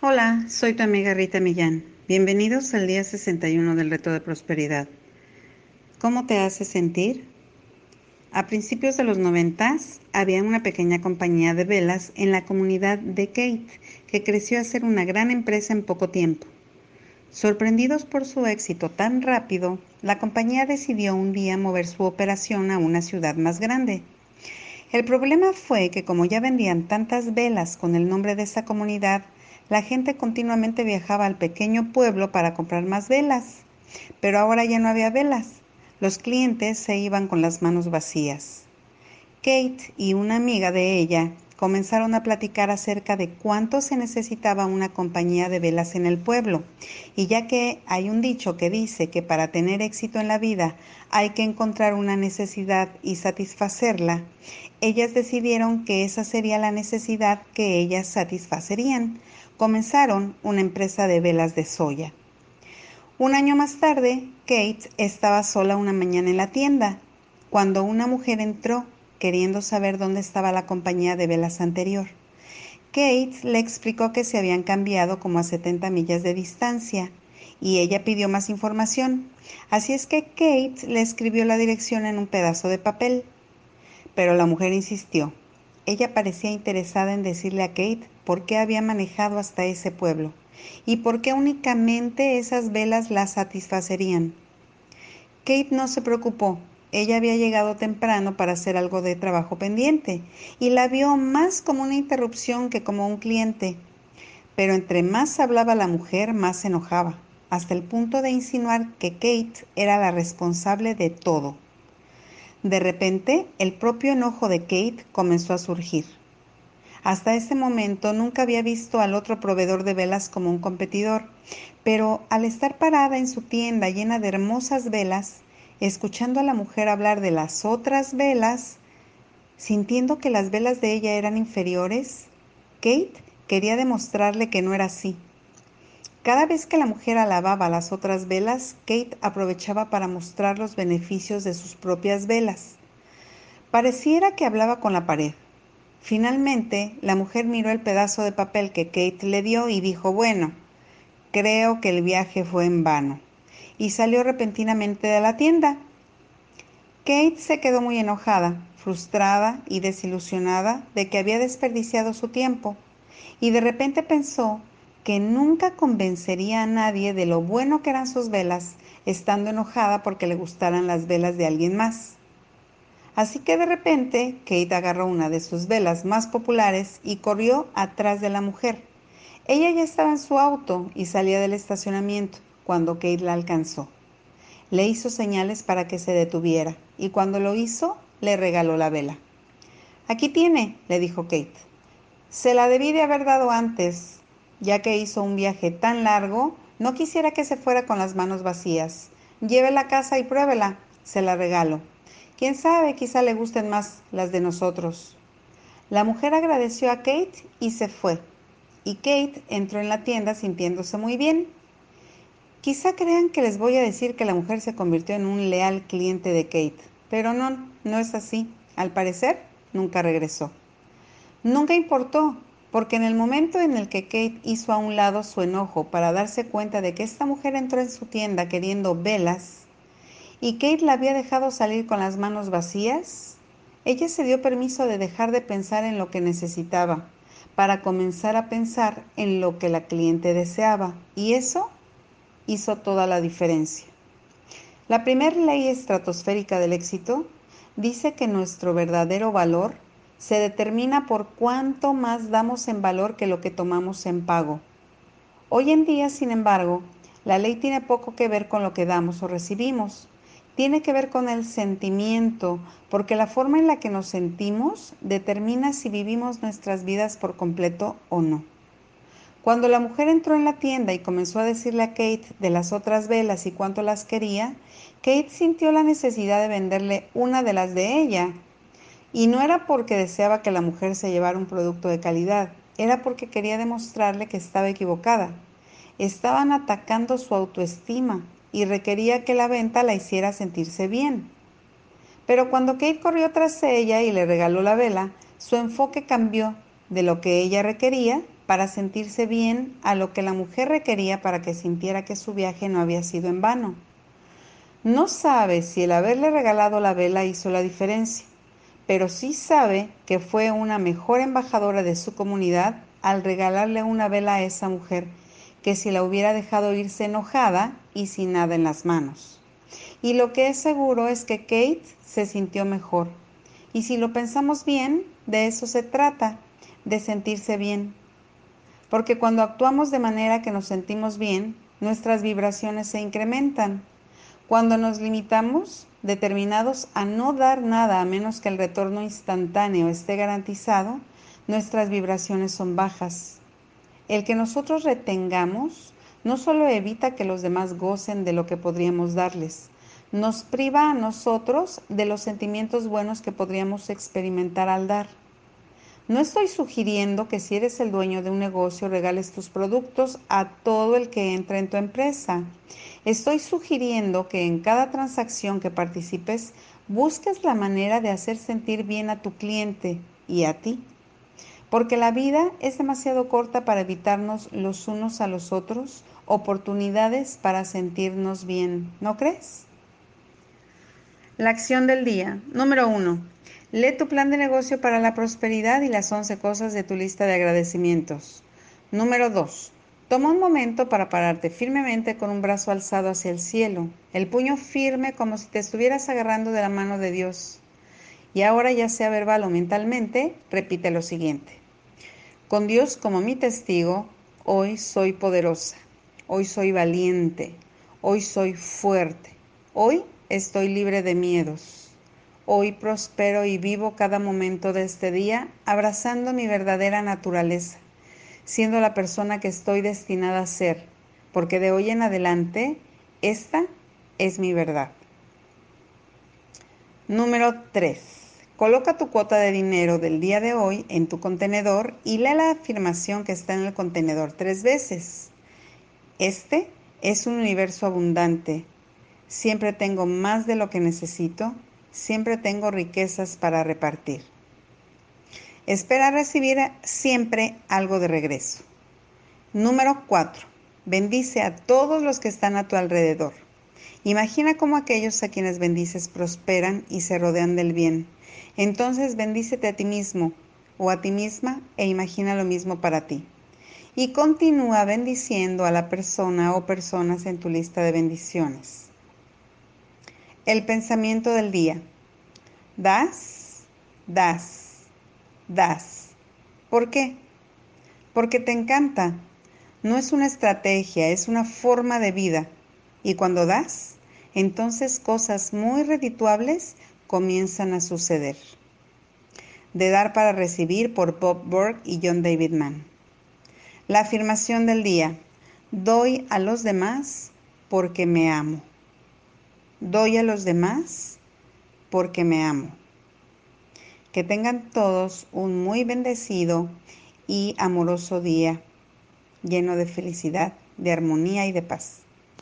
Hola, soy tu amiga Rita Millán. Bienvenidos al día 61 del reto de prosperidad. ¿Cómo te hace sentir? A principios de los 90 había una pequeña compañía de velas en la comunidad de Kate que creció a ser una gran empresa en poco tiempo. Sorprendidos por su éxito tan rápido, la compañía decidió un día mover su operación a una ciudad más grande. El problema fue que como ya vendían tantas velas con el nombre de esa comunidad, la gente continuamente viajaba al pequeño pueblo para comprar más velas. Pero ahora ya no había velas. Los clientes se iban con las manos vacías. Kate y una amiga de ella comenzaron a platicar acerca de cuánto se necesitaba una compañía de velas en el pueblo. Y ya que hay un dicho que dice que para tener éxito en la vida hay que encontrar una necesidad y satisfacerla, ellas decidieron que esa sería la necesidad que ellas satisfacerían. Comenzaron una empresa de velas de soya. Un año más tarde, Kate estaba sola una mañana en la tienda, cuando una mujer entró queriendo saber dónde estaba la compañía de velas anterior. Kate le explicó que se habían cambiado como a 70 millas de distancia y ella pidió más información. Así es que Kate le escribió la dirección en un pedazo de papel. Pero la mujer insistió. Ella parecía interesada en decirle a Kate por qué había manejado hasta ese pueblo y por qué únicamente esas velas la satisfacerían. Kate no se preocupó ella había llegado temprano para hacer algo de trabajo pendiente y la vio más como una interrupción que como un cliente. Pero entre más hablaba la mujer, más se enojaba, hasta el punto de insinuar que Kate era la responsable de todo. De repente, el propio enojo de Kate comenzó a surgir. Hasta ese momento nunca había visto al otro proveedor de velas como un competidor, pero al estar parada en su tienda llena de hermosas velas, escuchando a la mujer hablar de las otras velas, sintiendo que las velas de ella eran inferiores, Kate quería demostrarle que no era así. Cada vez que la mujer alababa las otras velas, Kate aprovechaba para mostrar los beneficios de sus propias velas. Pareciera que hablaba con la pared. Finalmente, la mujer miró el pedazo de papel que Kate le dio y dijo, bueno, creo que el viaje fue en vano y salió repentinamente de la tienda. Kate se quedó muy enojada, frustrada y desilusionada de que había desperdiciado su tiempo y de repente pensó que nunca convencería a nadie de lo bueno que eran sus velas, estando enojada porque le gustaran las velas de alguien más. Así que de repente Kate agarró una de sus velas más populares y corrió atrás de la mujer. Ella ya estaba en su auto y salía del estacionamiento cuando Kate la alcanzó. Le hizo señales para que se detuviera y cuando lo hizo le regaló la vela. Aquí tiene, le dijo Kate. Se la debí de haber dado antes, ya que hizo un viaje tan largo, no quisiera que se fuera con las manos vacías. Llévela a casa y pruébela, se la regalo. Quién sabe, quizá le gusten más las de nosotros. La mujer agradeció a Kate y se fue. Y Kate entró en la tienda sintiéndose muy bien. Quizá crean que les voy a decir que la mujer se convirtió en un leal cliente de Kate, pero no, no es así. Al parecer, nunca regresó. Nunca importó, porque en el momento en el que Kate hizo a un lado su enojo para darse cuenta de que esta mujer entró en su tienda queriendo velas y Kate la había dejado salir con las manos vacías, ella se dio permiso de dejar de pensar en lo que necesitaba para comenzar a pensar en lo que la cliente deseaba. Y eso hizo toda la diferencia. La primera ley estratosférica del éxito dice que nuestro verdadero valor se determina por cuánto más damos en valor que lo que tomamos en pago. Hoy en día, sin embargo, la ley tiene poco que ver con lo que damos o recibimos. Tiene que ver con el sentimiento, porque la forma en la que nos sentimos determina si vivimos nuestras vidas por completo o no. Cuando la mujer entró en la tienda y comenzó a decirle a Kate de las otras velas y cuánto las quería, Kate sintió la necesidad de venderle una de las de ella. Y no era porque deseaba que la mujer se llevara un producto de calidad, era porque quería demostrarle que estaba equivocada. Estaban atacando su autoestima y requería que la venta la hiciera sentirse bien. Pero cuando Kate corrió tras ella y le regaló la vela, su enfoque cambió de lo que ella requería para sentirse bien a lo que la mujer requería para que sintiera que su viaje no había sido en vano. No sabe si el haberle regalado la vela hizo la diferencia, pero sí sabe que fue una mejor embajadora de su comunidad al regalarle una vela a esa mujer que si la hubiera dejado irse enojada y sin nada en las manos. Y lo que es seguro es que Kate se sintió mejor. Y si lo pensamos bien, de eso se trata, de sentirse bien. Porque cuando actuamos de manera que nos sentimos bien, nuestras vibraciones se incrementan. Cuando nos limitamos, determinados a no dar nada a menos que el retorno instantáneo esté garantizado, nuestras vibraciones son bajas. El que nosotros retengamos no solo evita que los demás gocen de lo que podríamos darles, nos priva a nosotros de los sentimientos buenos que podríamos experimentar al dar. No estoy sugiriendo que si eres el dueño de un negocio regales tus productos a todo el que entra en tu empresa. Estoy sugiriendo que en cada transacción que participes busques la manera de hacer sentir bien a tu cliente y a ti. Porque la vida es demasiado corta para evitarnos los unos a los otros oportunidades para sentirnos bien, ¿no crees? La acción del día. Número uno. Lee tu plan de negocio para la prosperidad y las 11 cosas de tu lista de agradecimientos. Número 2. Toma un momento para pararte firmemente con un brazo alzado hacia el cielo, el puño firme como si te estuvieras agarrando de la mano de Dios. Y ahora, ya sea verbal o mentalmente, repite lo siguiente. Con Dios como mi testigo, hoy soy poderosa, hoy soy valiente, hoy soy fuerte, hoy estoy libre de miedos. Hoy prospero y vivo cada momento de este día abrazando mi verdadera naturaleza, siendo la persona que estoy destinada a ser, porque de hoy en adelante esta es mi verdad. Número 3. Coloca tu cuota de dinero del día de hoy en tu contenedor y lee la afirmación que está en el contenedor tres veces. Este es un universo abundante. Siempre tengo más de lo que necesito siempre tengo riquezas para repartir. Espera recibir siempre algo de regreso. Número 4. Bendice a todos los que están a tu alrededor. Imagina cómo aquellos a quienes bendices prosperan y se rodean del bien. Entonces bendícete a ti mismo o a ti misma e imagina lo mismo para ti. Y continúa bendiciendo a la persona o personas en tu lista de bendiciones. El pensamiento del día. Das, das, das. ¿Por qué? Porque te encanta. No es una estrategia, es una forma de vida. Y cuando das, entonces cosas muy redituables comienzan a suceder. De dar para recibir por Bob Burke y John David Mann. La afirmación del día. Doy a los demás porque me amo. Doy a los demás porque me amo. Que tengan todos un muy bendecido y amoroso día, lleno de felicidad, de armonía y de paz.